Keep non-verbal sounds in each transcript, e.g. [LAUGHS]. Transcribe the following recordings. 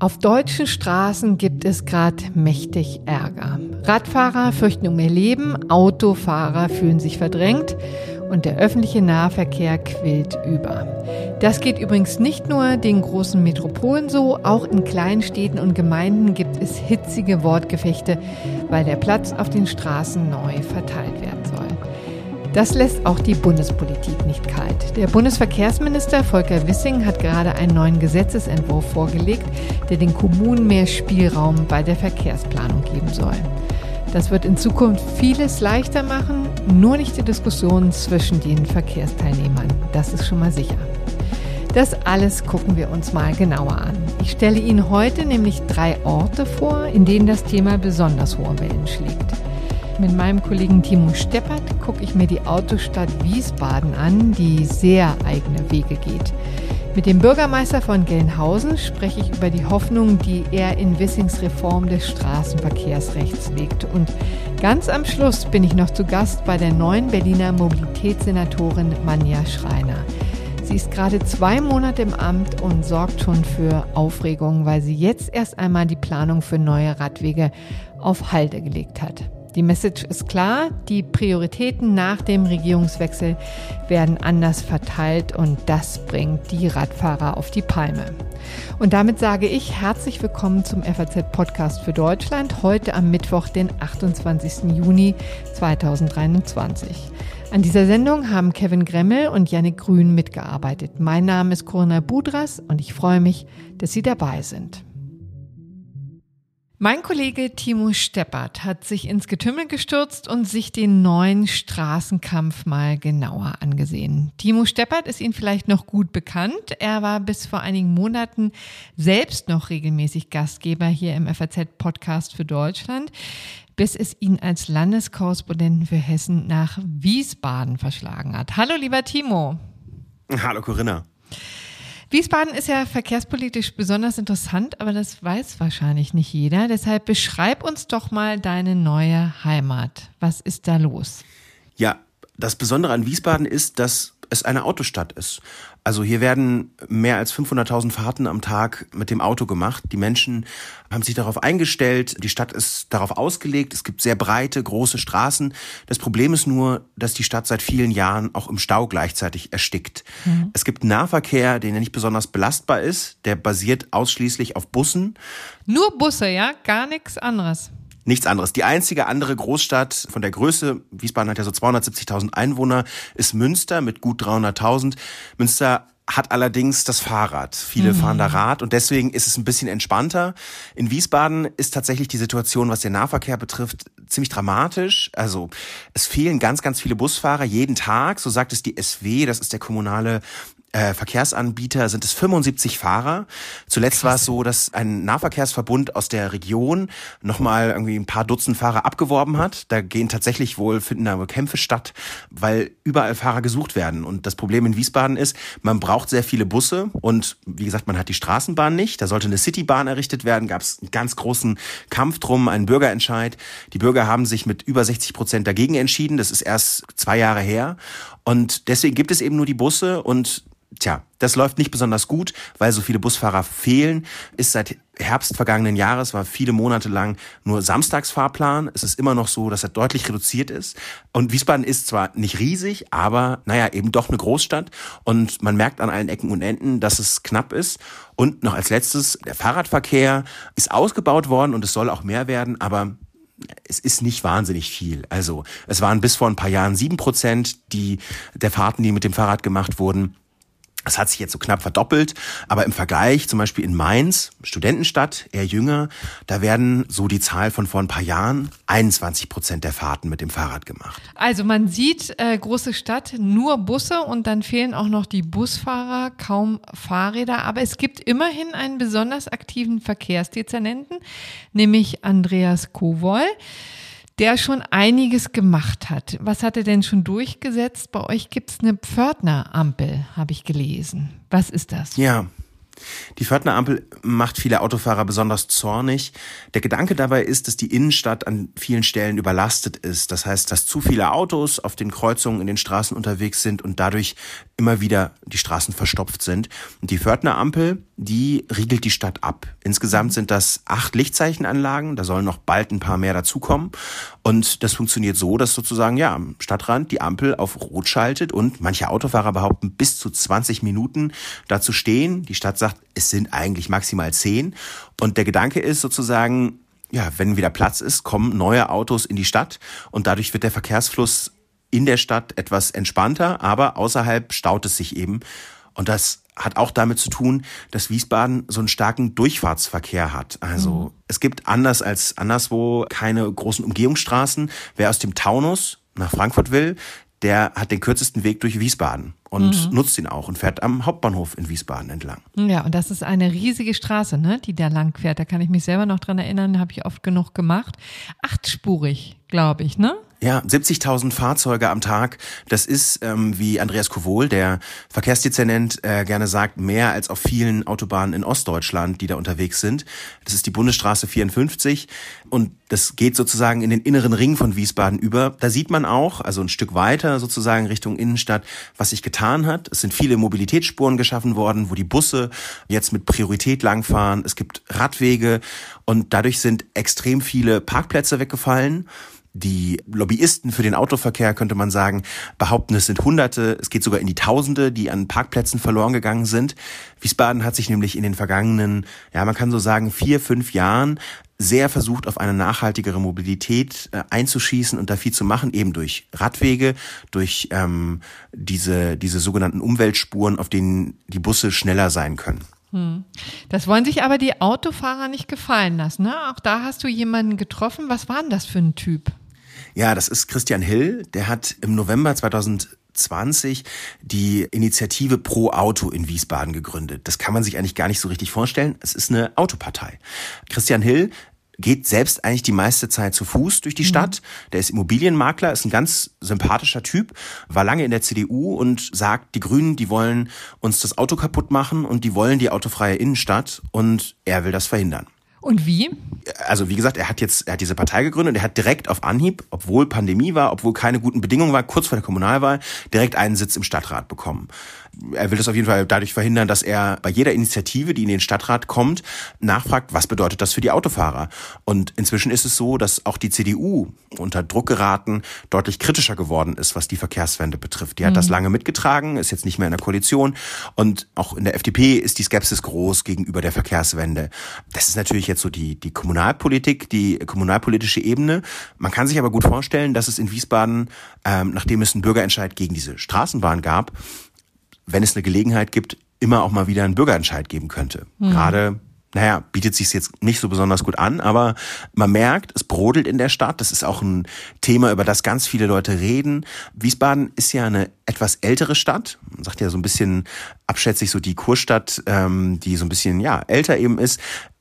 Auf deutschen Straßen gibt es gerade mächtig Ärger. Radfahrer fürchten um ihr Leben, Autofahrer fühlen sich verdrängt und der öffentliche Nahverkehr quillt über. Das geht übrigens nicht nur den großen Metropolen so, auch in kleinen Städten und Gemeinden gibt es hitzige Wortgefechte, weil der Platz auf den Straßen neu verteilt werden soll. Das lässt auch die Bundespolitik nicht kalt. Der Bundesverkehrsminister Volker Wissing hat gerade einen neuen Gesetzesentwurf vorgelegt, der den Kommunen mehr Spielraum bei der Verkehrsplanung geben soll. Das wird in Zukunft vieles leichter machen, nur nicht die Diskussion zwischen den Verkehrsteilnehmern. Das ist schon mal sicher. Das alles gucken wir uns mal genauer an. Ich stelle Ihnen heute nämlich drei Orte vor, in denen das Thema besonders hohe Wellen schlägt. Mit meinem Kollegen Timo Steppert gucke ich mir die Autostadt Wiesbaden an, die sehr eigene Wege geht. Mit dem Bürgermeister von Gelnhausen spreche ich über die Hoffnung, die er in Wissings Reform des Straßenverkehrsrechts legt. Und ganz am Schluss bin ich noch zu Gast bei der neuen Berliner Mobilitätssenatorin Manja Schreiner. Sie ist gerade zwei Monate im Amt und sorgt schon für Aufregung, weil sie jetzt erst einmal die Planung für neue Radwege auf Halde gelegt hat. Die Message ist klar, die Prioritäten nach dem Regierungswechsel werden anders verteilt und das bringt die Radfahrer auf die Palme. Und damit sage ich herzlich willkommen zum FAZ Podcast für Deutschland, heute am Mittwoch, den 28. Juni 2023. An dieser Sendung haben Kevin Gremmel und Yannick Grün mitgearbeitet. Mein Name ist Corinna Budras und ich freue mich, dass Sie dabei sind. Mein Kollege Timo Steppert hat sich ins Getümmel gestürzt und sich den neuen Straßenkampf mal genauer angesehen. Timo Steppert ist Ihnen vielleicht noch gut bekannt. Er war bis vor einigen Monaten selbst noch regelmäßig Gastgeber hier im FAZ-Podcast für Deutschland, bis es ihn als Landeskorrespondenten für Hessen nach Wiesbaden verschlagen hat. Hallo, lieber Timo. Hallo, Corinna. Wiesbaden ist ja verkehrspolitisch besonders interessant, aber das weiß wahrscheinlich nicht jeder. Deshalb beschreib uns doch mal deine neue Heimat. Was ist da los? Ja, das Besondere an Wiesbaden ist, dass es eine Autostadt ist. Also hier werden mehr als 500.000 Fahrten am Tag mit dem Auto gemacht. Die Menschen haben sich darauf eingestellt. Die Stadt ist darauf ausgelegt. Es gibt sehr breite, große Straßen. Das Problem ist nur, dass die Stadt seit vielen Jahren auch im Stau gleichzeitig erstickt. Mhm. Es gibt Nahverkehr, der nicht besonders belastbar ist. Der basiert ausschließlich auf Bussen. Nur Busse, ja? Gar nichts anderes nichts anderes. Die einzige andere Großstadt von der Größe, Wiesbaden hat ja so 270.000 Einwohner, ist Münster mit gut 300.000. Münster hat allerdings das Fahrrad. Viele mhm. fahren da Rad und deswegen ist es ein bisschen entspannter. In Wiesbaden ist tatsächlich die Situation, was den Nahverkehr betrifft, ziemlich dramatisch. Also es fehlen ganz, ganz viele Busfahrer jeden Tag. So sagt es die SW, das ist der kommunale äh, Verkehrsanbieter sind es 75 Fahrer. Zuletzt war es so, dass ein Nahverkehrsverbund aus der Region nochmal irgendwie ein paar Dutzend Fahrer abgeworben hat. Da gehen tatsächlich wohl, finden da Kämpfe statt, weil überall Fahrer gesucht werden. Und das Problem in Wiesbaden ist, man braucht sehr viele Busse und wie gesagt, man hat die Straßenbahn nicht. Da sollte eine Citybahn errichtet werden, gab es einen ganz großen Kampf drum, einen Bürgerentscheid. Die Bürger haben sich mit über 60 Prozent dagegen entschieden. Das ist erst zwei Jahre her. Und deswegen gibt es eben nur die Busse und Tja, das läuft nicht besonders gut, weil so viele Busfahrer fehlen. Ist seit Herbst vergangenen Jahres, war viele Monate lang nur Samstagsfahrplan. Es ist immer noch so, dass er deutlich reduziert ist. Und Wiesbaden ist zwar nicht riesig, aber naja, eben doch eine Großstadt. Und man merkt an allen Ecken und Enden, dass es knapp ist. Und noch als letztes, der Fahrradverkehr ist ausgebaut worden und es soll auch mehr werden, aber es ist nicht wahnsinnig viel. Also es waren bis vor ein paar Jahren sieben Prozent die, der Fahrten, die mit dem Fahrrad gemacht wurden. Das hat sich jetzt so knapp verdoppelt, aber im Vergleich zum Beispiel in Mainz, Studentenstadt, eher jünger, da werden so die Zahl von vor ein paar Jahren 21 Prozent der Fahrten mit dem Fahrrad gemacht. Also man sieht, äh, große Stadt, nur Busse und dann fehlen auch noch die Busfahrer, kaum Fahrräder, aber es gibt immerhin einen besonders aktiven Verkehrsdezernenten, nämlich Andreas Kowol der schon einiges gemacht hat. Was hat er denn schon durchgesetzt? Bei euch gibt es eine Pförtnerampel, habe ich gelesen. Was ist das? Ja, Die Pförtner Ampel macht viele Autofahrer besonders zornig. Der Gedanke dabei ist, dass die Innenstadt an vielen Stellen überlastet ist. Das heißt, dass zu viele Autos auf den Kreuzungen in den Straßen unterwegs sind und dadurch immer wieder die Straßen verstopft sind. Und die Pförtner Ampel, die riegelt die Stadt ab. Insgesamt sind das acht Lichtzeichenanlagen. Da sollen noch bald ein paar mehr dazukommen. Und das funktioniert so, dass sozusagen, ja, am Stadtrand die Ampel auf Rot schaltet und manche Autofahrer behaupten, bis zu 20 Minuten dazu stehen. Die Stadt sagt, es sind eigentlich maximal zehn. Und der Gedanke ist sozusagen, ja, wenn wieder Platz ist, kommen neue Autos in die Stadt und dadurch wird der Verkehrsfluss in der Stadt etwas entspannter, aber außerhalb staut es sich eben. Und das hat auch damit zu tun, dass Wiesbaden so einen starken Durchfahrtsverkehr hat. Also mhm. es gibt anders als anderswo keine großen Umgehungsstraßen. Wer aus dem Taunus nach Frankfurt will, der hat den kürzesten Weg durch Wiesbaden und mhm. nutzt ihn auch und fährt am Hauptbahnhof in Wiesbaden entlang. Ja, und das ist eine riesige Straße, ne, die da lang fährt. Da kann ich mich selber noch dran erinnern, habe ich oft genug gemacht. Achtspurig, glaube ich, ne? Ja, 70.000 Fahrzeuge am Tag. Das ist, ähm, wie Andreas Kowohl, der Verkehrsdezernent, äh, gerne sagt, mehr als auf vielen Autobahnen in Ostdeutschland, die da unterwegs sind. Das ist die Bundesstraße 54 und das geht sozusagen in den inneren Ring von Wiesbaden über. Da sieht man auch, also ein Stück weiter sozusagen Richtung Innenstadt, was sich getan hat. Es sind viele Mobilitätsspuren geschaffen worden, wo die Busse jetzt mit Priorität langfahren. Es gibt Radwege und dadurch sind extrem viele Parkplätze weggefallen. Die Lobbyisten für den Autoverkehr, könnte man sagen, behaupten, es sind Hunderte, es geht sogar in die Tausende, die an Parkplätzen verloren gegangen sind. Wiesbaden hat sich nämlich in den vergangenen, ja, man kann so sagen, vier, fünf Jahren sehr versucht, auf eine nachhaltigere Mobilität äh, einzuschießen und da viel zu machen, eben durch Radwege, durch ähm, diese, diese sogenannten Umweltspuren, auf denen die Busse schneller sein können. Hm. Das wollen sich aber die Autofahrer nicht gefallen lassen. Ne? Auch da hast du jemanden getroffen. Was war denn das für ein Typ? Ja, das ist Christian Hill. Der hat im November 2020 die Initiative Pro Auto in Wiesbaden gegründet. Das kann man sich eigentlich gar nicht so richtig vorstellen. Es ist eine Autopartei. Christian Hill geht selbst eigentlich die meiste Zeit zu Fuß durch die mhm. Stadt. Der ist Immobilienmakler, ist ein ganz sympathischer Typ, war lange in der CDU und sagt, die Grünen, die wollen uns das Auto kaputt machen und die wollen die autofreie Innenstadt und er will das verhindern. Und wie? Also wie gesagt, er hat jetzt, er hat diese Partei gegründet und er hat direkt auf Anhieb, obwohl Pandemie war, obwohl keine guten Bedingungen war, kurz vor der Kommunalwahl, direkt einen Sitz im Stadtrat bekommen er will das auf jeden Fall dadurch verhindern, dass er bei jeder Initiative, die in den Stadtrat kommt, nachfragt, was bedeutet das für die Autofahrer? Und inzwischen ist es so, dass auch die CDU unter Druck geraten, deutlich kritischer geworden ist, was die Verkehrswende betrifft. Die hat mhm. das lange mitgetragen, ist jetzt nicht mehr in der Koalition und auch in der FDP ist die Skepsis groß gegenüber der Verkehrswende. Das ist natürlich jetzt so die, die Kommunalpolitik, die kommunalpolitische Ebene. Man kann sich aber gut vorstellen, dass es in Wiesbaden, ähm, nachdem es einen Bürgerentscheid gegen diese Straßenbahn gab, wenn es eine Gelegenheit gibt, immer auch mal wieder einen Bürgerentscheid geben könnte. Mhm. Gerade naja, bietet sich jetzt nicht so besonders gut an, aber man merkt, es brodelt in der Stadt. Das ist auch ein Thema, über das ganz viele Leute reden. Wiesbaden ist ja eine etwas ältere Stadt. Man sagt ja so ein bisschen abschätzig so die Kurstadt, ähm, die so ein bisschen ja älter eben ist.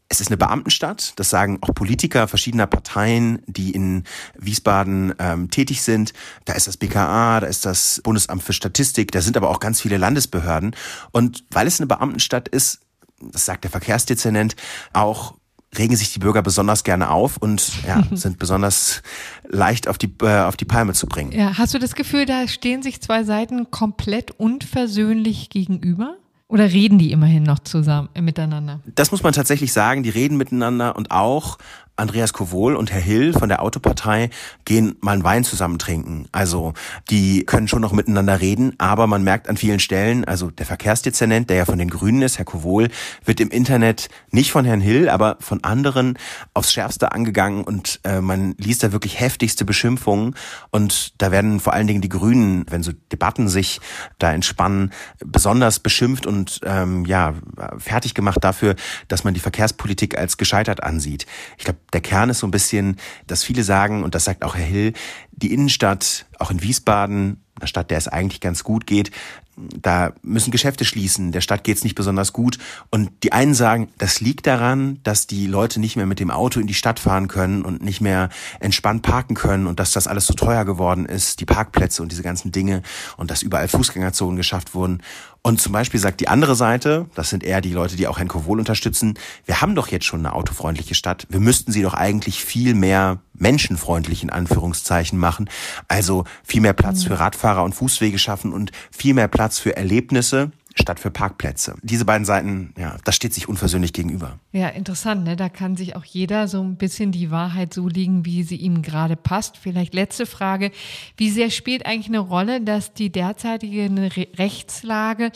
Es ist eine Beamtenstadt, das sagen auch Politiker verschiedener Parteien, die in Wiesbaden ähm, tätig sind. Da ist das BKA, da ist das Bundesamt für Statistik, da sind aber auch ganz viele Landesbehörden. Und weil es eine Beamtenstadt ist, das sagt der Verkehrsdezernent, auch regen sich die Bürger besonders gerne auf und ja, [LAUGHS] sind besonders leicht auf die, äh, auf die Palme zu bringen. Ja, hast du das Gefühl, da stehen sich zwei Seiten komplett unversöhnlich gegenüber? Oder reden die immerhin noch zusammen äh, miteinander? Das muss man tatsächlich sagen, die reden miteinander und auch Andreas Kowohl und Herr Hill von der Autopartei gehen mal einen Wein zusammen trinken. Also die können schon noch miteinander reden, aber man merkt an vielen Stellen, also der Verkehrsdezernent, der ja von den Grünen ist, Herr Kowohl, wird im Internet nicht von Herrn Hill, aber von anderen aufs Schärfste angegangen und äh, man liest da wirklich heftigste Beschimpfungen und da werden vor allen Dingen die Grünen, wenn so Debatten sich da entspannen, besonders beschimpft und ähm, ja fertig gemacht dafür, dass man die Verkehrspolitik als gescheitert ansieht. Ich glaube, der Kern ist so ein bisschen, dass viele sagen, und das sagt auch Herr Hill, die Innenstadt, auch in Wiesbaden, einer Stadt, der es eigentlich ganz gut geht, da müssen Geschäfte schließen, der Stadt geht's nicht besonders gut. Und die einen sagen, das liegt daran, dass die Leute nicht mehr mit dem Auto in die Stadt fahren können und nicht mehr entspannt parken können und dass das alles so teuer geworden ist, die Parkplätze und diese ganzen Dinge und dass überall Fußgängerzonen geschafft wurden. Und zum Beispiel sagt die andere Seite, das sind eher die Leute, die auch Herrn Kowohl unterstützen, wir haben doch jetzt schon eine autofreundliche Stadt. Wir müssten sie doch eigentlich viel mehr menschenfreundlich in Anführungszeichen machen. Also viel mehr Platz für Radfahrer und Fußwege schaffen und viel mehr Platz für Erlebnisse statt für Parkplätze. Diese beiden Seiten, ja, das steht sich unversöhnlich gegenüber. Ja, interessant, ne? Da kann sich auch jeder so ein bisschen die Wahrheit so liegen, wie sie ihm gerade passt. Vielleicht letzte Frage. Wie sehr spielt eigentlich eine Rolle, dass die derzeitige Rechtslage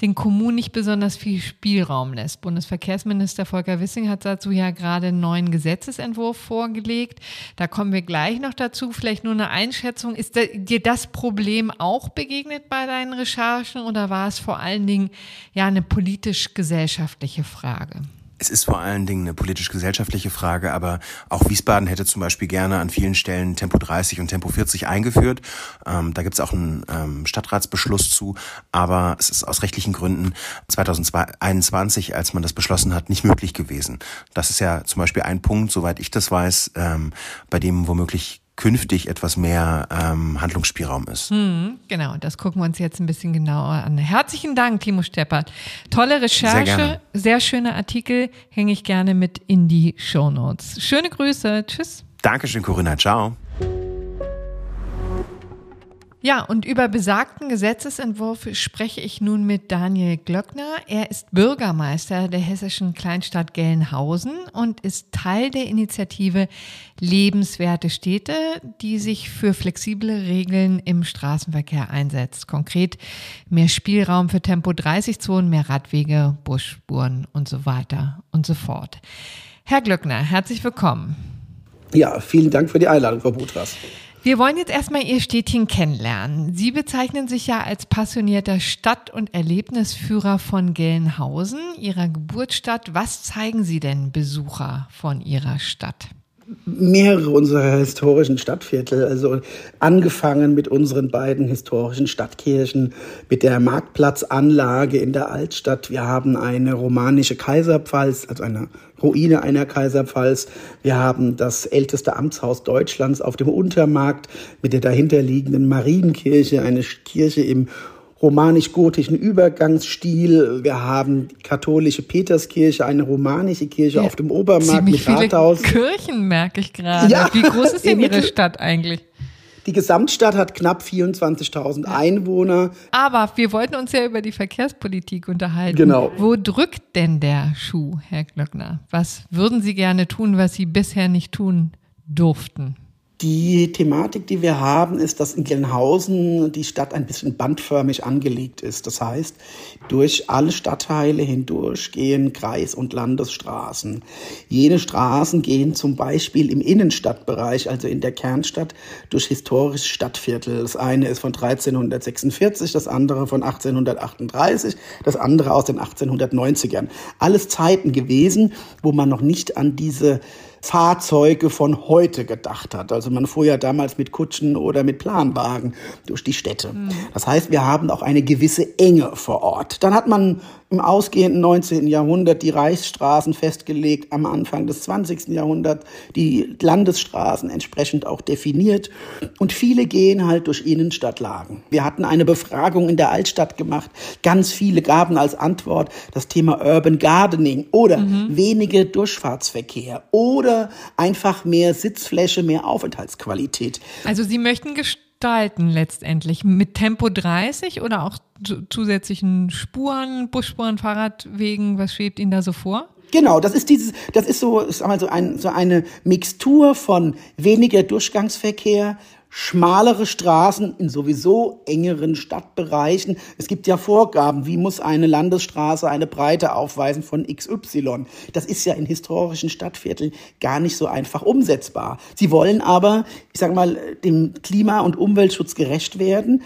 den Kommunen nicht besonders viel Spielraum lässt? Bundesverkehrsminister Volker Wissing hat dazu ja gerade einen neuen Gesetzesentwurf vorgelegt. Da kommen wir gleich noch dazu. Vielleicht nur eine Einschätzung. Ist dir das Problem auch begegnet bei deinen Recherchen oder war es vor allem allen Dingen ja eine politisch-gesellschaftliche Frage. Es ist vor allen Dingen eine politisch-gesellschaftliche Frage, aber auch Wiesbaden hätte zum Beispiel gerne an vielen Stellen Tempo 30 und Tempo 40 eingeführt. Ähm, da gibt es auch einen ähm, Stadtratsbeschluss zu, aber es ist aus rechtlichen Gründen 2021, als man das beschlossen hat, nicht möglich gewesen. Das ist ja zum Beispiel ein Punkt, soweit ich das weiß, ähm, bei dem womöglich künftig etwas mehr ähm, Handlungsspielraum ist. Hm, genau, das gucken wir uns jetzt ein bisschen genauer an. Herzlichen Dank, Timo Steppert. Tolle Recherche, sehr, sehr schöne Artikel, hänge ich gerne mit in die Show Notes. Schöne Grüße, tschüss. Dankeschön, Corinna, ciao. Ja, und über besagten Gesetzesentwurf spreche ich nun mit Daniel Glöckner. Er ist Bürgermeister der hessischen Kleinstadt Gelnhausen und ist Teil der Initiative Lebenswerte Städte, die sich für flexible Regeln im Straßenverkehr einsetzt. Konkret mehr Spielraum für Tempo 30 Zonen, mehr Radwege, Busspuren und so weiter und so fort. Herr Glöckner, herzlich willkommen. Ja, vielen Dank für die Einladung, Frau Butras. Wir wollen jetzt erstmal Ihr Städtchen kennenlernen. Sie bezeichnen sich ja als passionierter Stadt- und Erlebnisführer von Gelnhausen, Ihrer Geburtsstadt. Was zeigen Sie denn Besucher von Ihrer Stadt? Mehrere unserer historischen Stadtviertel, also angefangen mit unseren beiden historischen Stadtkirchen, mit der Marktplatzanlage in der Altstadt. Wir haben eine romanische Kaiserpfalz, also eine Ruine einer Kaiserpfalz. Wir haben das älteste Amtshaus Deutschlands auf dem Untermarkt mit der dahinterliegenden Marienkirche, eine Kirche im romanisch-gotischen Übergangsstil. Wir haben die katholische Peterskirche, eine romanische Kirche ja, auf dem Obermarkt mit Rathaus. Kirchen merke ich gerade. Ja, Wie groß ist denn Ihre Stadt eigentlich? Die Gesamtstadt hat knapp 24.000 Einwohner. Aber wir wollten uns ja über die Verkehrspolitik unterhalten. Genau. Wo drückt denn der Schuh, Herr Glöckner? Was würden Sie gerne tun, was Sie bisher nicht tun durften? Die Thematik, die wir haben, ist, dass in Gelnhausen die Stadt ein bisschen bandförmig angelegt ist. Das heißt, durch alle Stadtteile hindurch gehen Kreis- und Landesstraßen. Jene Straßen gehen zum Beispiel im Innenstadtbereich, also in der Kernstadt, durch historische Stadtviertel. Das eine ist von 1346, das andere von 1838, das andere aus den 1890ern. Alles Zeiten gewesen, wo man noch nicht an diese Fahrzeuge von heute gedacht hat. Also man fuhr ja damals mit Kutschen oder mit Planwagen durch die Städte. Mhm. Das heißt, wir haben auch eine gewisse Enge vor Ort. Dann hat man im ausgehenden 19. Jahrhundert die Reichsstraßen festgelegt, am Anfang des 20. Jahrhunderts die Landesstraßen entsprechend auch definiert. Und viele gehen halt durch Innenstadtlagen. Wir hatten eine Befragung in der Altstadt gemacht. Ganz viele gaben als Antwort das Thema Urban Gardening oder mhm. wenige Durchfahrtsverkehr oder einfach mehr Sitzfläche, mehr Aufenthaltsqualität. Also Sie möchten gestalten letztendlich mit Tempo 30 oder auch zusätzlichen Spuren, Busspuren, Fahrradwegen? Was schwebt Ihnen da so vor? Genau, das ist dieses, das ist so, ist so, ein, so eine Mixtur von weniger Durchgangsverkehr, schmalere Straßen in sowieso engeren Stadtbereichen. Es gibt ja Vorgaben, wie muss eine Landesstraße eine Breite aufweisen von XY. Das ist ja in historischen Stadtvierteln gar nicht so einfach umsetzbar. Sie wollen aber, ich sage mal, dem Klima- und Umweltschutz gerecht werden,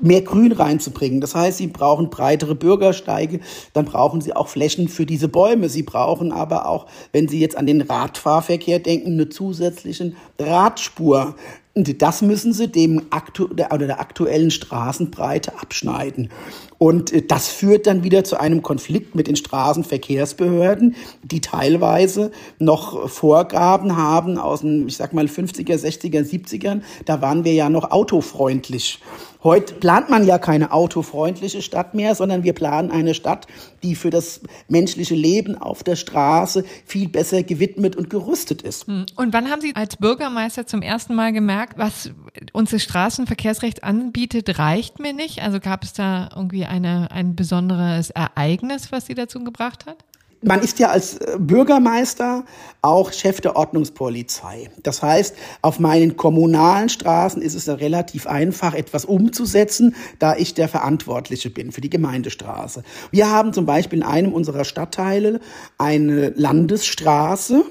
mehr Grün reinzubringen. Das heißt, sie brauchen breitere Bürgersteige, dann brauchen sie auch Flächen für diese Bäume. Sie brauchen aber auch, wenn Sie jetzt an den Radfahrverkehr denken, eine zusätzliche Radspur Und das müssen sie dem aktu oder der aktuellen Straßenbreite abschneiden. Und äh, das führt dann wieder zu einem Konflikt mit den Straßenverkehrsbehörden, die teilweise noch Vorgaben haben aus den, ich sag mal, 50er, 60er, 70ern. Da waren wir ja noch autofreundlich. Heute plant man ja keine autofreundliche Stadt mehr, sondern wir planen eine Stadt, die für das menschliche Leben auf der Straße viel besser gewidmet und gerüstet ist. Hm. Und wann haben Sie als Bürgermeister zum ersten Mal gemerkt, was uns das Straßenverkehrsrecht anbietet, reicht mir nicht? Also gab es da irgendwie eine, ein besonderes Ereignis, was Sie dazu gebracht hat? Man ist ja als äh, Bürgermeister auch Chef der Ordnungspolizei. Das heißt, auf meinen kommunalen Straßen ist es relativ einfach, etwas umzusetzen, da ich der Verantwortliche bin für die Gemeindestraße. Wir haben zum Beispiel in einem unserer Stadtteile eine Landesstraße,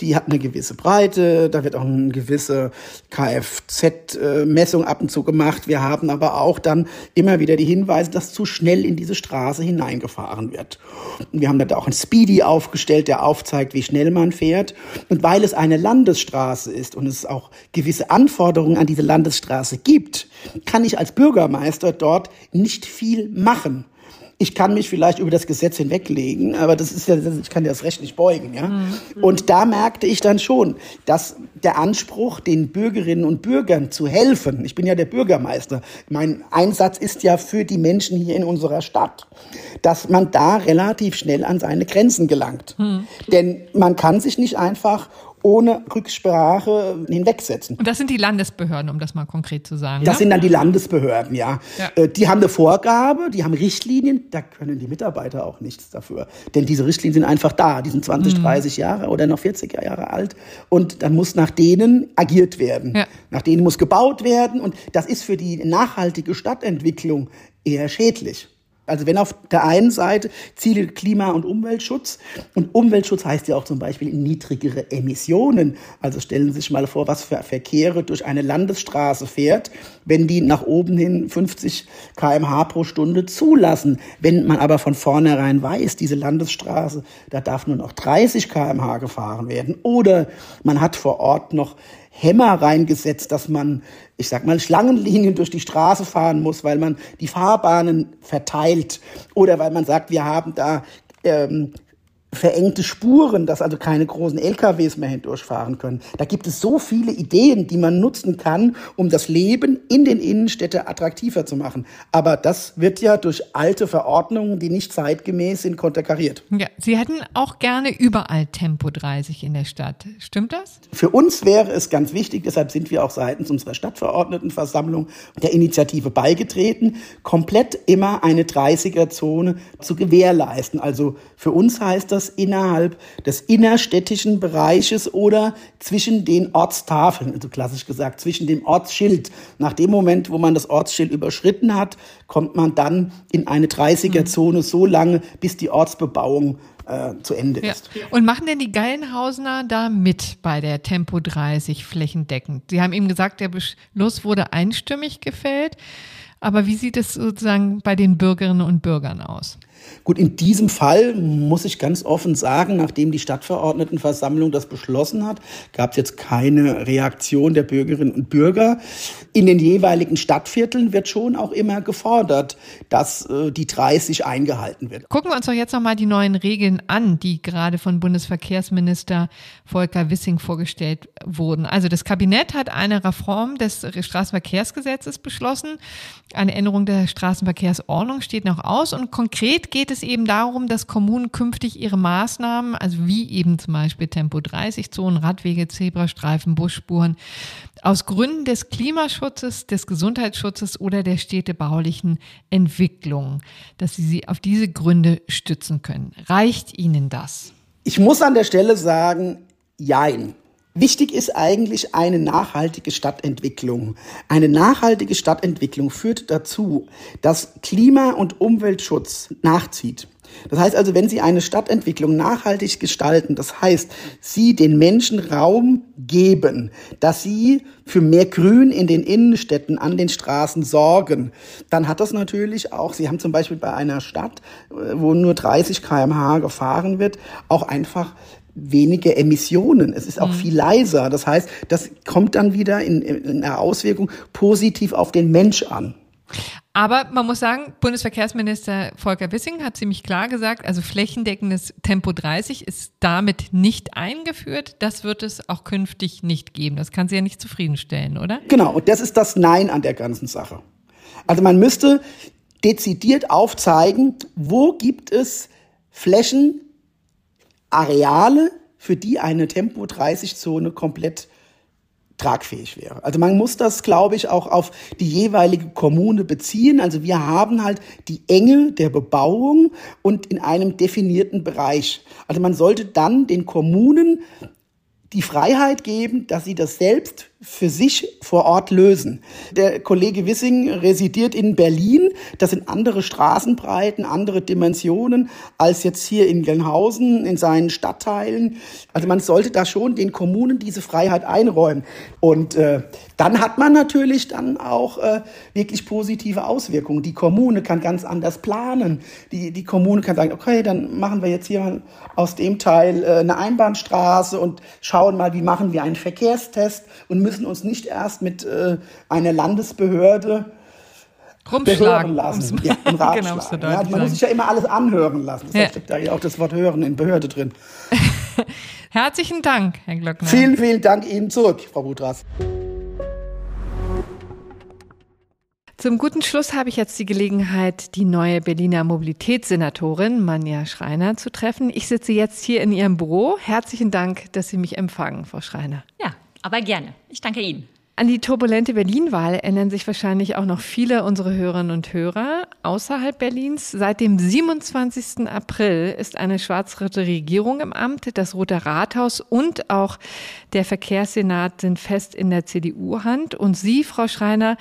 die hat eine gewisse Breite, da wird auch eine gewisse Kfz-Messung ab und zu gemacht. Wir haben aber auch dann immer wieder die Hinweise, dass zu schnell in diese Straße hineingefahren wird. Und wir haben da auch ein Speedy aufgestellt, der aufzeigt, wie schnell man fährt. Und weil es eine Landesstraße ist und es auch gewisse Anforderungen an diese Landesstraße gibt, kann ich als Bürgermeister dort nicht viel machen ich kann mich vielleicht über das Gesetz hinweglegen, aber das ist ja, ich kann ja das Recht nicht beugen, ja. Mhm. Und da merkte ich dann schon, dass der Anspruch, den Bürgerinnen und Bürgern zu helfen, ich bin ja der Bürgermeister, mein Einsatz ist ja für die Menschen hier in unserer Stadt, dass man da relativ schnell an seine Grenzen gelangt. Mhm. Denn man kann sich nicht einfach ohne Rücksprache hinwegsetzen. Und das sind die Landesbehörden, um das mal konkret zu sagen. Das ne? sind dann die Landesbehörden, ja. ja. Äh, die haben eine Vorgabe, die haben Richtlinien, da können die Mitarbeiter auch nichts dafür. Denn diese Richtlinien sind einfach da, die sind 20, mhm. 30 Jahre oder noch 40 Jahre alt und dann muss nach denen agiert werden. Ja. Nach denen muss gebaut werden und das ist für die nachhaltige Stadtentwicklung eher schädlich. Also wenn auf der einen Seite Ziele Klima- und Umweltschutz und Umweltschutz heißt ja auch zum Beispiel niedrigere Emissionen. Also stellen Sie sich mal vor, was für Verkehre durch eine Landesstraße fährt, wenn die nach oben hin 50 kmh pro Stunde zulassen. Wenn man aber von vornherein weiß, diese Landesstraße, da darf nur noch 30 kmh gefahren werden. Oder man hat vor Ort noch Hämmer reingesetzt, dass man, ich sag mal, Schlangenlinien durch die Straße fahren muss, weil man die Fahrbahnen verteilt oder weil man sagt, wir haben da ähm, verengte Spuren, dass also keine großen LKWs mehr hindurchfahren können. Da gibt es so viele Ideen, die man nutzen kann, um das Leben in den Innenstädten attraktiver zu machen. Aber das wird ja durch alte Verordnungen, die nicht zeitgemäß sind, konterkariert. Ja, Sie hätten auch gerne überall Tempo 30 in der Stadt. Stimmt das? Für uns wäre es ganz wichtig, deshalb sind wir auch seitens unserer Stadtverordnetenversammlung der Initiative beigetreten, komplett immer eine 30er-Zone zu gewährleisten. Also für uns heißt das, das innerhalb des innerstädtischen Bereiches oder zwischen den Ortstafeln, also klassisch gesagt, zwischen dem Ortsschild. Nach dem Moment, wo man das Ortsschild überschritten hat, kommt man dann in eine 30er-Zone so lange, bis die Ortsbebauung äh, zu Ende ja. ist. Und machen denn die Geilenhausener da mit bei der Tempo 30 flächendeckend? Sie haben eben gesagt, der Beschluss wurde einstimmig gefällt. Aber wie sieht es sozusagen bei den Bürgerinnen und Bürgern aus? Gut, in diesem Fall muss ich ganz offen sagen, nachdem die Stadtverordnetenversammlung das beschlossen hat, gab es jetzt keine Reaktion der Bürgerinnen und Bürger. In den jeweiligen Stadtvierteln wird schon auch immer gefordert, dass äh, die 30 eingehalten wird. Gucken wir uns doch jetzt nochmal die neuen Regeln an, die gerade von Bundesverkehrsminister Volker Wissing vorgestellt wurden. Also das Kabinett hat eine Reform des Straßenverkehrsgesetzes beschlossen. Eine Änderung der Straßenverkehrsordnung steht noch aus und konkret geht es eben darum, dass Kommunen künftig ihre Maßnahmen, also wie eben zum Beispiel Tempo 30 Zonen, Radwege, Zebrastreifen, Busspuren, aus Gründen des Klimaschutzes, des Gesundheitsschutzes oder der städtebaulichen Entwicklung, dass sie sie auf diese Gründe stützen können. Reicht Ihnen das? Ich muss an der Stelle sagen, jein. Wichtig ist eigentlich eine nachhaltige Stadtentwicklung. Eine nachhaltige Stadtentwicklung führt dazu, dass Klima- und Umweltschutz nachzieht. Das heißt also, wenn Sie eine Stadtentwicklung nachhaltig gestalten, das heißt, Sie den Menschen Raum geben, dass sie für mehr Grün in den Innenstädten, an den Straßen sorgen, dann hat das natürlich auch, Sie haben zum Beispiel bei einer Stadt, wo nur 30 kmh gefahren wird, auch einfach weniger Emissionen. Es ist auch mhm. viel leiser. Das heißt, das kommt dann wieder in, in einer Auswirkung positiv auf den Mensch an. Aber man muss sagen, Bundesverkehrsminister Volker Wissing hat ziemlich klar gesagt, also flächendeckendes Tempo 30 ist damit nicht eingeführt. Das wird es auch künftig nicht geben. Das kann Sie ja nicht zufriedenstellen, oder? Genau, und das ist das Nein an der ganzen Sache. Also man müsste dezidiert aufzeigen, wo gibt es Flächen, Areale, für die eine Tempo 30 Zone komplett tragfähig wäre. Also man muss das, glaube ich, auch auf die jeweilige Kommune beziehen. Also wir haben halt die Enge der Bebauung und in einem definierten Bereich. Also man sollte dann den Kommunen die Freiheit geben, dass sie das selbst für sich vor Ort lösen. Der Kollege Wissing residiert in Berlin. Das sind andere Straßenbreiten, andere Dimensionen als jetzt hier in Gelnhausen, in seinen Stadtteilen. Also man sollte da schon den Kommunen diese Freiheit einräumen. Und äh, dann hat man natürlich dann auch äh, wirklich positive Auswirkungen. Die Kommune kann ganz anders planen. Die, die Kommune kann sagen, okay, dann machen wir jetzt hier aus dem Teil äh, eine Einbahnstraße und schauen mal, wie machen wir einen Verkehrstest und müssen uns nicht erst mit äh, einer Landesbehörde Rumschlagen lassen. Ja, im [LAUGHS] genau, so ja, man muss sich ja immer alles anhören lassen. Das ja. steckt da ja auch das Wort hören in Behörde drin. [LAUGHS] Herzlichen Dank, Herr Glockner. Vielen, vielen Dank Ihnen zurück, Frau Budras. Zum guten Schluss habe ich jetzt die Gelegenheit, die neue Berliner Mobilitätssenatorin Manja Schreiner zu treffen. Ich sitze jetzt hier in Ihrem Büro. Herzlichen Dank, dass Sie mich empfangen, Frau Schreiner. Aber gerne. Ich danke Ihnen. An die turbulente Berlin-Wahl erinnern sich wahrscheinlich auch noch viele unserer Hörerinnen und Hörer außerhalb Berlins. Seit dem 27. April ist eine schwarz-rote Regierung im Amt. Das Rote Rathaus und auch der Verkehrssenat sind fest in der CDU-Hand. Und Sie, Frau Schreiner,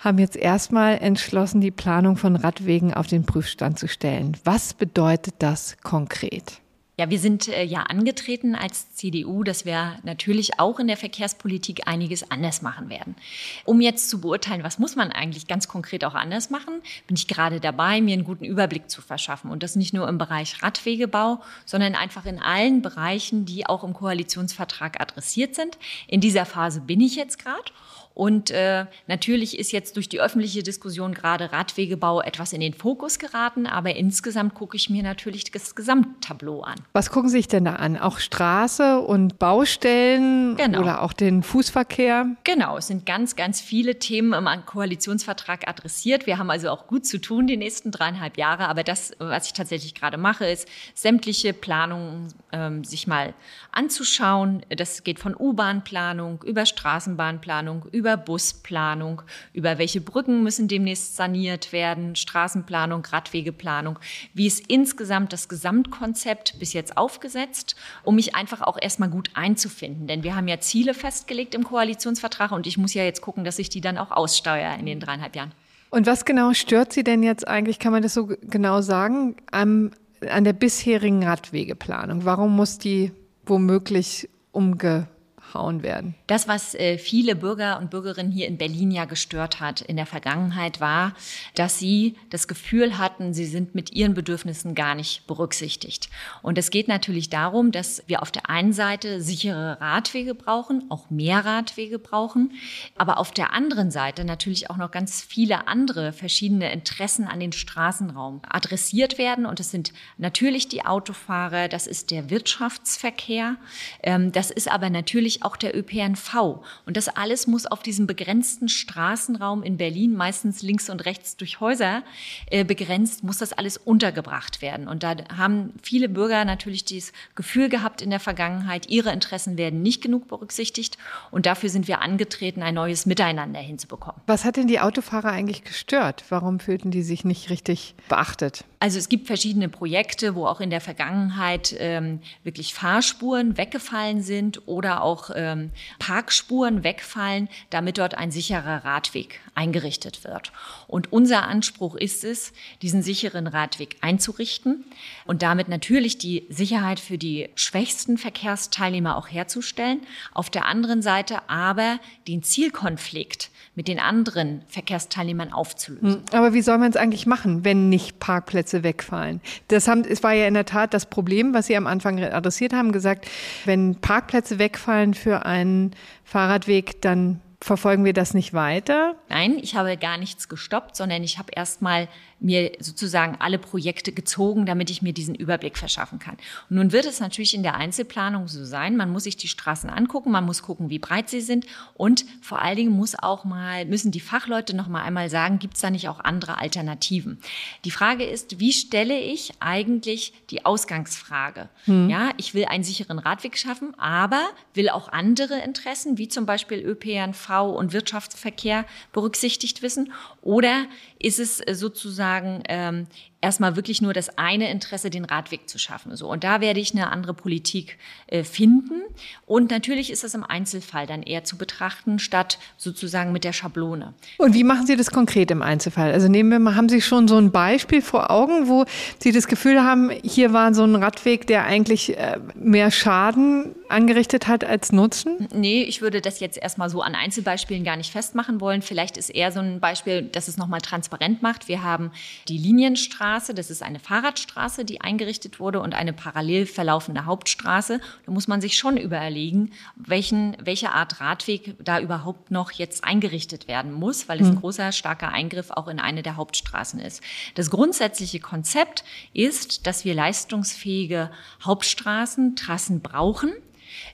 haben jetzt erstmal entschlossen, die Planung von Radwegen auf den Prüfstand zu stellen. Was bedeutet das konkret? Ja, wir sind äh, ja angetreten als CDU, dass wir natürlich auch in der Verkehrspolitik einiges anders machen werden. Um jetzt zu beurteilen, was muss man eigentlich ganz konkret auch anders machen, bin ich gerade dabei, mir einen guten Überblick zu verschaffen. Und das nicht nur im Bereich Radwegebau, sondern einfach in allen Bereichen, die auch im Koalitionsvertrag adressiert sind. In dieser Phase bin ich jetzt gerade. Und äh, natürlich ist jetzt durch die öffentliche Diskussion gerade Radwegebau etwas in den Fokus geraten, aber insgesamt gucke ich mir natürlich das Gesamttableau an. Was gucken Sie sich denn da an? Auch Straße und Baustellen genau. oder auch den Fußverkehr? Genau, es sind ganz, ganz viele Themen im Koalitionsvertrag adressiert. Wir haben also auch gut zu tun die nächsten dreieinhalb Jahre, aber das, was ich tatsächlich gerade mache, ist sämtliche Planungen ähm, sich mal anzuschauen. Das geht von U-Bahn-Planung über Straßenbahnplanung, über über Busplanung, über welche Brücken müssen demnächst saniert werden, Straßenplanung, Radwegeplanung. Wie ist insgesamt das Gesamtkonzept bis jetzt aufgesetzt, um mich einfach auch erstmal gut einzufinden? Denn wir haben ja Ziele festgelegt im Koalitionsvertrag und ich muss ja jetzt gucken, dass ich die dann auch aussteuere in den dreieinhalb Jahren. Und was genau stört Sie denn jetzt eigentlich, kann man das so genau sagen, am, an der bisherigen Radwegeplanung? Warum muss die womöglich umge rausgehauen werden. Das, was äh, viele Bürger und Bürgerinnen hier in Berlin ja gestört hat in der Vergangenheit, war, dass sie das Gefühl hatten, sie sind mit ihren Bedürfnissen gar nicht berücksichtigt. Und es geht natürlich darum, dass wir auf der einen Seite sichere Radwege brauchen, auch mehr Radwege brauchen, aber auf der anderen Seite natürlich auch noch ganz viele andere verschiedene Interessen an den Straßenraum adressiert werden. Und das sind natürlich die Autofahrer, das ist der Wirtschaftsverkehr, ähm, das ist aber natürlich auch der ÖPNV. Und das alles muss auf diesem begrenzten Straßenraum in Berlin, meistens links und rechts durch Häuser äh, begrenzt, muss das alles untergebracht werden. Und da haben viele Bürger natürlich dieses Gefühl gehabt in der Vergangenheit, ihre Interessen werden nicht genug berücksichtigt. Und dafür sind wir angetreten, ein neues Miteinander hinzubekommen. Was hat denn die Autofahrer eigentlich gestört? Warum fühlten die sich nicht richtig beachtet? Also es gibt verschiedene Projekte, wo auch in der Vergangenheit ähm, wirklich Fahrspuren weggefallen sind oder auch ähm, Parkspuren wegfallen, damit dort ein sicherer Radweg eingerichtet wird. Und unser Anspruch ist es, diesen sicheren Radweg einzurichten und damit natürlich die Sicherheit für die schwächsten Verkehrsteilnehmer auch herzustellen. Auf der anderen Seite aber den Zielkonflikt mit den anderen Verkehrsteilnehmern aufzulösen. Hm, aber wie soll man es eigentlich machen, wenn nicht Parkplätze Parkplätze wegfallen. Das haben, es war ja in der Tat das Problem, was Sie am Anfang adressiert haben, gesagt, wenn Parkplätze wegfallen für einen Fahrradweg, dann verfolgen wir das nicht weiter? Nein, ich habe gar nichts gestoppt, sondern ich habe erstmal mir sozusagen alle Projekte gezogen, damit ich mir diesen Überblick verschaffen kann. Und nun wird es natürlich in der Einzelplanung so sein, man muss sich die Straßen angucken, man muss gucken, wie breit sie sind und vor allen Dingen muss auch mal, müssen die Fachleute noch mal einmal sagen, gibt es da nicht auch andere Alternativen? Die Frage ist, wie stelle ich eigentlich die Ausgangsfrage? Hm. Ja, ich will einen sicheren Radweg schaffen, aber will auch andere Interessen, wie zum Beispiel ÖPNV und Wirtschaftsverkehr berücksichtigt wissen? Oder ist es sozusagen sozusagen ähm, erstmal wirklich nur das eine Interesse, den Radweg zu schaffen. So und da werde ich eine andere Politik äh, finden. Und natürlich ist das im Einzelfall dann eher zu betrachten, statt sozusagen mit der Schablone. Und wie machen Sie das konkret im Einzelfall? Also nehmen wir mal, haben Sie schon so ein Beispiel vor Augen, wo Sie das Gefühl haben, hier war so ein Radweg, der eigentlich äh, mehr Schaden angerichtet hat als Nutzen? Nee, ich würde das jetzt erstmal so an Einzelbeispielen gar nicht festmachen wollen. Vielleicht ist eher so ein Beispiel, das es nochmal transparent macht. Wir haben die Linienstraße Straße. Das ist eine Fahrradstraße, die eingerichtet wurde und eine parallel verlaufende Hauptstraße. Da muss man sich schon überlegen, welchen, welche Art Radweg da überhaupt noch jetzt eingerichtet werden muss, weil es ein hm. großer, starker Eingriff auch in eine der Hauptstraßen ist. Das grundsätzliche Konzept ist, dass wir leistungsfähige Hauptstraßen, Trassen brauchen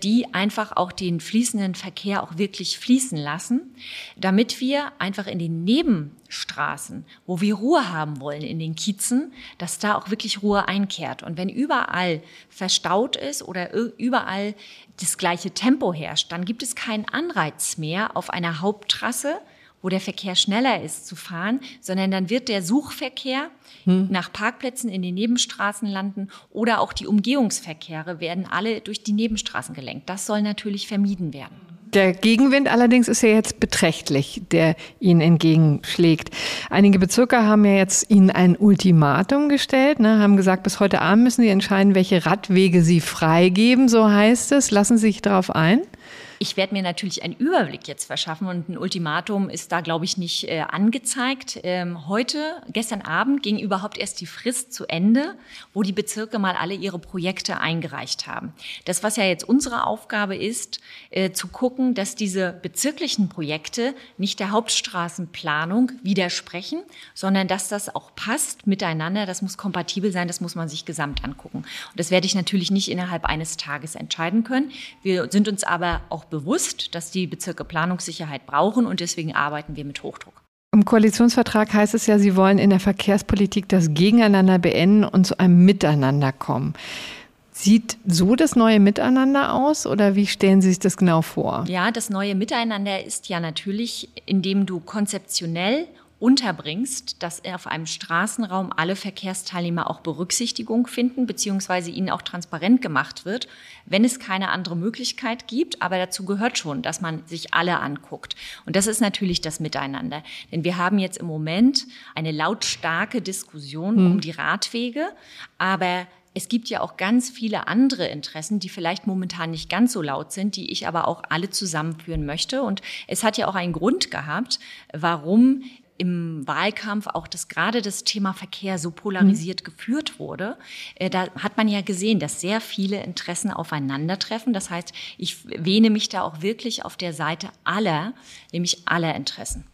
die einfach auch den fließenden Verkehr auch wirklich fließen lassen, damit wir einfach in den Nebenstraßen, wo wir Ruhe haben wollen in den Kiezen, dass da auch wirklich Ruhe einkehrt. Und wenn überall verstaut ist oder überall das gleiche Tempo herrscht, dann gibt es keinen Anreiz mehr auf einer Haupttrasse, wo der Verkehr schneller ist zu fahren, sondern dann wird der Suchverkehr hm. nach Parkplätzen in den Nebenstraßen landen oder auch die Umgehungsverkehre werden alle durch die Nebenstraßen gelenkt. Das soll natürlich vermieden werden. Der Gegenwind allerdings ist ja jetzt beträchtlich, der Ihnen entgegenschlägt. Einige Bezirke haben ja jetzt Ihnen ein Ultimatum gestellt, ne, haben gesagt, bis heute Abend müssen Sie entscheiden, welche Radwege Sie freigeben, so heißt es. Lassen Sie sich darauf ein? Ich werde mir natürlich einen Überblick jetzt verschaffen und ein Ultimatum ist da, glaube ich, nicht äh, angezeigt. Ähm, heute, gestern Abend, ging überhaupt erst die Frist zu Ende, wo die Bezirke mal alle ihre Projekte eingereicht haben. Das, was ja jetzt unsere Aufgabe ist, äh, zu gucken, dass diese bezirklichen Projekte nicht der Hauptstraßenplanung widersprechen, sondern dass das auch passt miteinander. Das muss kompatibel sein, das muss man sich gesamt angucken. Und das werde ich natürlich nicht innerhalb eines Tages entscheiden können. Wir sind uns aber auch bewusst, dass die Bezirke Planungssicherheit brauchen und deswegen arbeiten wir mit Hochdruck. Im Koalitionsvertrag heißt es ja, Sie wollen in der Verkehrspolitik das Gegeneinander beenden und zu einem Miteinander kommen. Sieht so das neue Miteinander aus oder wie stellen Sie sich das genau vor? Ja, das neue Miteinander ist ja natürlich, indem du konzeptionell unterbringst, dass auf einem Straßenraum alle Verkehrsteilnehmer auch Berücksichtigung finden, beziehungsweise ihnen auch transparent gemacht wird, wenn es keine andere Möglichkeit gibt. Aber dazu gehört schon, dass man sich alle anguckt. Und das ist natürlich das Miteinander. Denn wir haben jetzt im Moment eine lautstarke Diskussion hm. um die Radwege, aber es gibt ja auch ganz viele andere Interessen, die vielleicht momentan nicht ganz so laut sind, die ich aber auch alle zusammenführen möchte. Und es hat ja auch einen Grund gehabt, warum im Wahlkampf auch das gerade das Thema Verkehr so polarisiert mhm. geführt wurde, äh, da hat man ja gesehen, dass sehr viele Interessen aufeinandertreffen. Das heißt, ich wähne mich da auch wirklich auf der Seite aller, nämlich aller Interessen.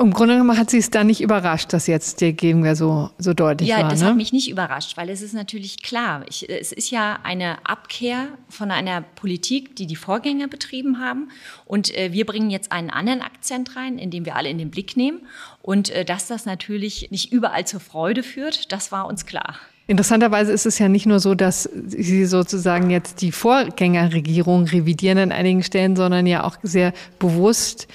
Im Grunde genommen hat sie es da nicht überrascht, dass jetzt der Gegenwehr so, so deutlich ja, war. Ja, das ne? hat mich nicht überrascht, weil es ist natürlich klar, ich, es ist ja eine Abkehr von einer Politik, die die Vorgänger betrieben haben. Und äh, wir bringen jetzt einen anderen Akzent rein, indem wir alle in den Blick nehmen. Und äh, dass das natürlich nicht überall zur Freude führt, das war uns klar. Interessanterweise ist es ja nicht nur so, dass Sie sozusagen jetzt die Vorgängerregierung revidieren an einigen Stellen, sondern ja auch sehr bewusst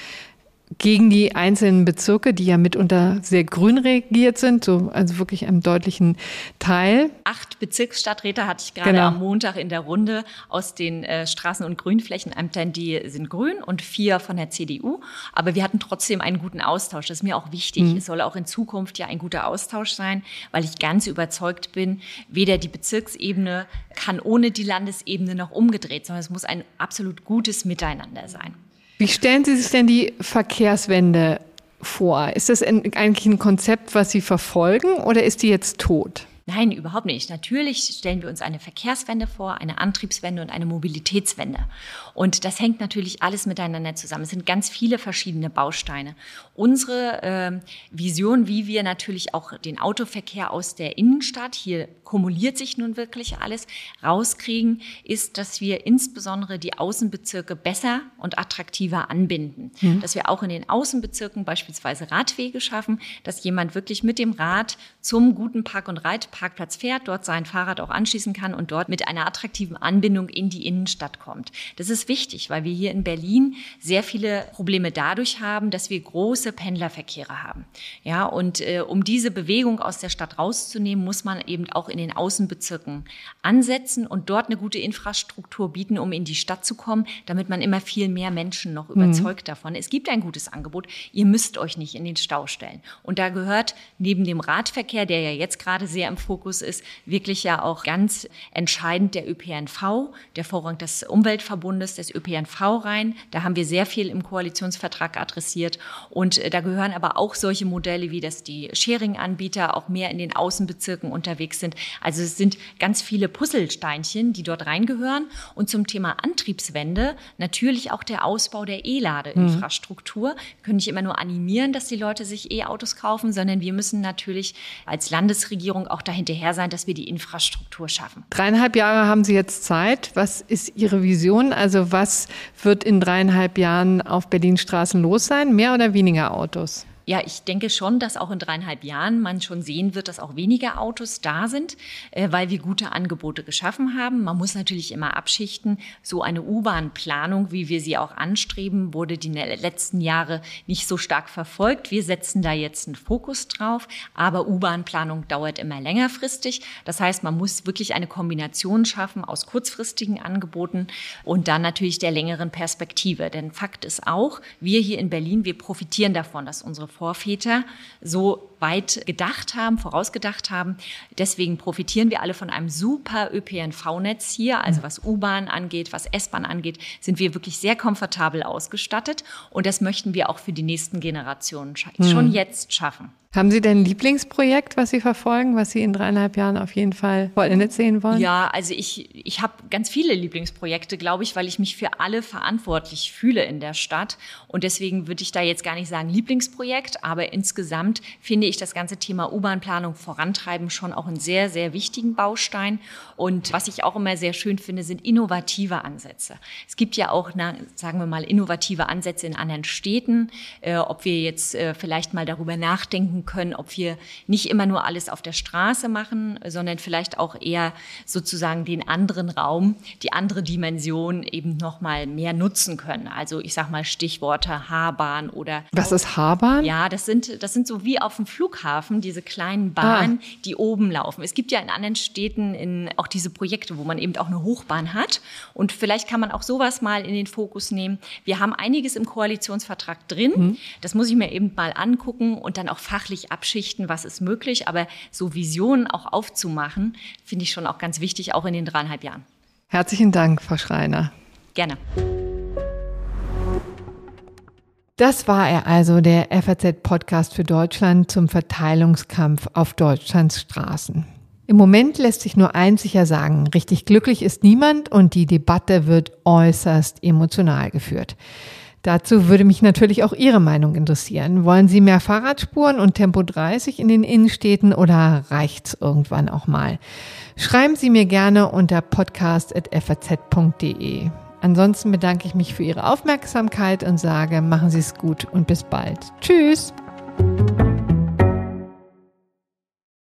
gegen die einzelnen Bezirke, die ja mitunter sehr grün regiert sind, so, also wirklich einem deutlichen Teil. Acht Bezirksstadträte hatte ich gerade genau. am Montag in der Runde aus den äh, Straßen- und Grünflächenämtern, die sind grün und vier von der CDU. Aber wir hatten trotzdem einen guten Austausch. Das ist mir auch wichtig. Mhm. Es soll auch in Zukunft ja ein guter Austausch sein, weil ich ganz überzeugt bin, weder die Bezirksebene kann ohne die Landesebene noch umgedreht, sondern es muss ein absolut gutes Miteinander sein. Wie stellen Sie sich denn die Verkehrswende vor? Ist das eigentlich ein Konzept, was Sie verfolgen oder ist die jetzt tot? Nein, überhaupt nicht. Natürlich stellen wir uns eine Verkehrswende vor, eine Antriebswende und eine Mobilitätswende. Und das hängt natürlich alles miteinander zusammen. Es sind ganz viele verschiedene Bausteine. Unsere äh, Vision, wie wir natürlich auch den Autoverkehr aus der Innenstadt, hier kumuliert sich nun wirklich alles, rauskriegen, ist, dass wir insbesondere die Außenbezirke besser und attraktiver anbinden. Mhm. Dass wir auch in den Außenbezirken beispielsweise Radwege schaffen, dass jemand wirklich mit dem Rad zum guten Park- und Reit Parkplatz fährt, dort sein Fahrrad auch anschließen kann und dort mit einer attraktiven Anbindung in die Innenstadt kommt. Das ist wichtig, weil wir hier in Berlin sehr viele Probleme dadurch haben, dass wir große Pendlerverkehre haben. Ja, und äh, um diese Bewegung aus der Stadt rauszunehmen, muss man eben auch in den Außenbezirken ansetzen und dort eine gute Infrastruktur bieten, um in die Stadt zu kommen, damit man immer viel mehr Menschen noch mhm. überzeugt mhm. davon. Es gibt ein gutes Angebot. Ihr müsst euch nicht in den Stau stellen. Und da gehört neben dem Radverkehr, der ja jetzt gerade sehr im Fokus ist wirklich ja auch ganz entscheidend der ÖPNV, der Vorrang des Umweltverbundes, des ÖPNV rein. Da haben wir sehr viel im Koalitionsvertrag adressiert. Und äh, da gehören aber auch solche Modelle, wie dass die Sharing-Anbieter auch mehr in den Außenbezirken unterwegs sind. Also es sind ganz viele Puzzlesteinchen, die dort reingehören. Und zum Thema Antriebswende natürlich auch der Ausbau der E-Ladeinfrastruktur. Mhm. Wir können nicht immer nur animieren, dass die Leute sich E-Autos kaufen, sondern wir müssen natürlich als Landesregierung auch da hinterher sein, dass wir die Infrastruktur schaffen. Dreieinhalb Jahre haben Sie jetzt Zeit. Was ist Ihre Vision? Also was wird in dreieinhalb Jahren auf Berlin Straßen los sein? Mehr oder weniger Autos? Ja, ich denke schon, dass auch in dreieinhalb Jahren man schon sehen wird, dass auch weniger Autos da sind, äh, weil wir gute Angebote geschaffen haben. Man muss natürlich immer abschichten. So eine U-Bahn-Planung, wie wir sie auch anstreben, wurde die letzten Jahre nicht so stark verfolgt. Wir setzen da jetzt einen Fokus drauf, aber U-Bahn-Planung dauert immer längerfristig. Das heißt, man muss wirklich eine Kombination schaffen aus kurzfristigen Angeboten und dann natürlich der längeren Perspektive. Denn Fakt ist auch, wir hier in Berlin, wir profitieren davon, dass unsere Vorväter so weit gedacht haben, vorausgedacht haben. Deswegen profitieren wir alle von einem super ÖPNV-Netz hier. Also was U-Bahn angeht, was S-Bahn angeht, sind wir wirklich sehr komfortabel ausgestattet. Und das möchten wir auch für die nächsten Generationen schon hm. jetzt schaffen. Haben Sie denn ein Lieblingsprojekt, was Sie verfolgen, was Sie in dreieinhalb Jahren auf jeden Fall vollendet sehen wollen? Ja, also ich, ich habe ganz viele Lieblingsprojekte, glaube ich, weil ich mich für alle verantwortlich fühle in der Stadt. Und deswegen würde ich da jetzt gar nicht sagen Lieblingsprojekt, aber insgesamt finde ich das ganze Thema U-Bahn-Planung vorantreiben schon auch einen sehr, sehr wichtigen Baustein. Und was ich auch immer sehr schön finde, sind innovative Ansätze. Es gibt ja auch, na, sagen wir mal, innovative Ansätze in anderen Städten. Äh, ob wir jetzt äh, vielleicht mal darüber nachdenken können, ob wir nicht immer nur alles auf der Straße machen, sondern vielleicht auch eher sozusagen den anderen Raum, die andere Dimension eben noch mal mehr nutzen können. Also ich sag mal Stichworte Haarbahn oder Was ist Haarbahn? Ja, das sind das sind so wie auf dem Flughafen diese kleinen Bahnen, ah. die oben laufen. Es gibt ja in anderen Städten in, auch diese Projekte, wo man eben auch eine Hochbahn hat und vielleicht kann man auch sowas mal in den Fokus nehmen. Wir haben einiges im Koalitionsvertrag drin. Mhm. Das muss ich mir eben mal angucken und dann auch fachlich abschichten, was ist möglich, aber so Visionen auch aufzumachen, finde ich schon auch ganz wichtig, auch in den dreieinhalb Jahren. Herzlichen Dank, Frau Schreiner. Gerne. Das war er also, der FAZ-Podcast für Deutschland zum Verteilungskampf auf Deutschlands Straßen. Im Moment lässt sich nur eins sicher sagen, richtig glücklich ist niemand und die Debatte wird äußerst emotional geführt. Dazu würde mich natürlich auch Ihre Meinung interessieren. Wollen Sie mehr Fahrradspuren und Tempo 30 in den Innenstädten oder reicht's irgendwann auch mal? Schreiben Sie mir gerne unter podcast.faz.de. Ansonsten bedanke ich mich für Ihre Aufmerksamkeit und sage, machen Sie es gut und bis bald. Tschüss!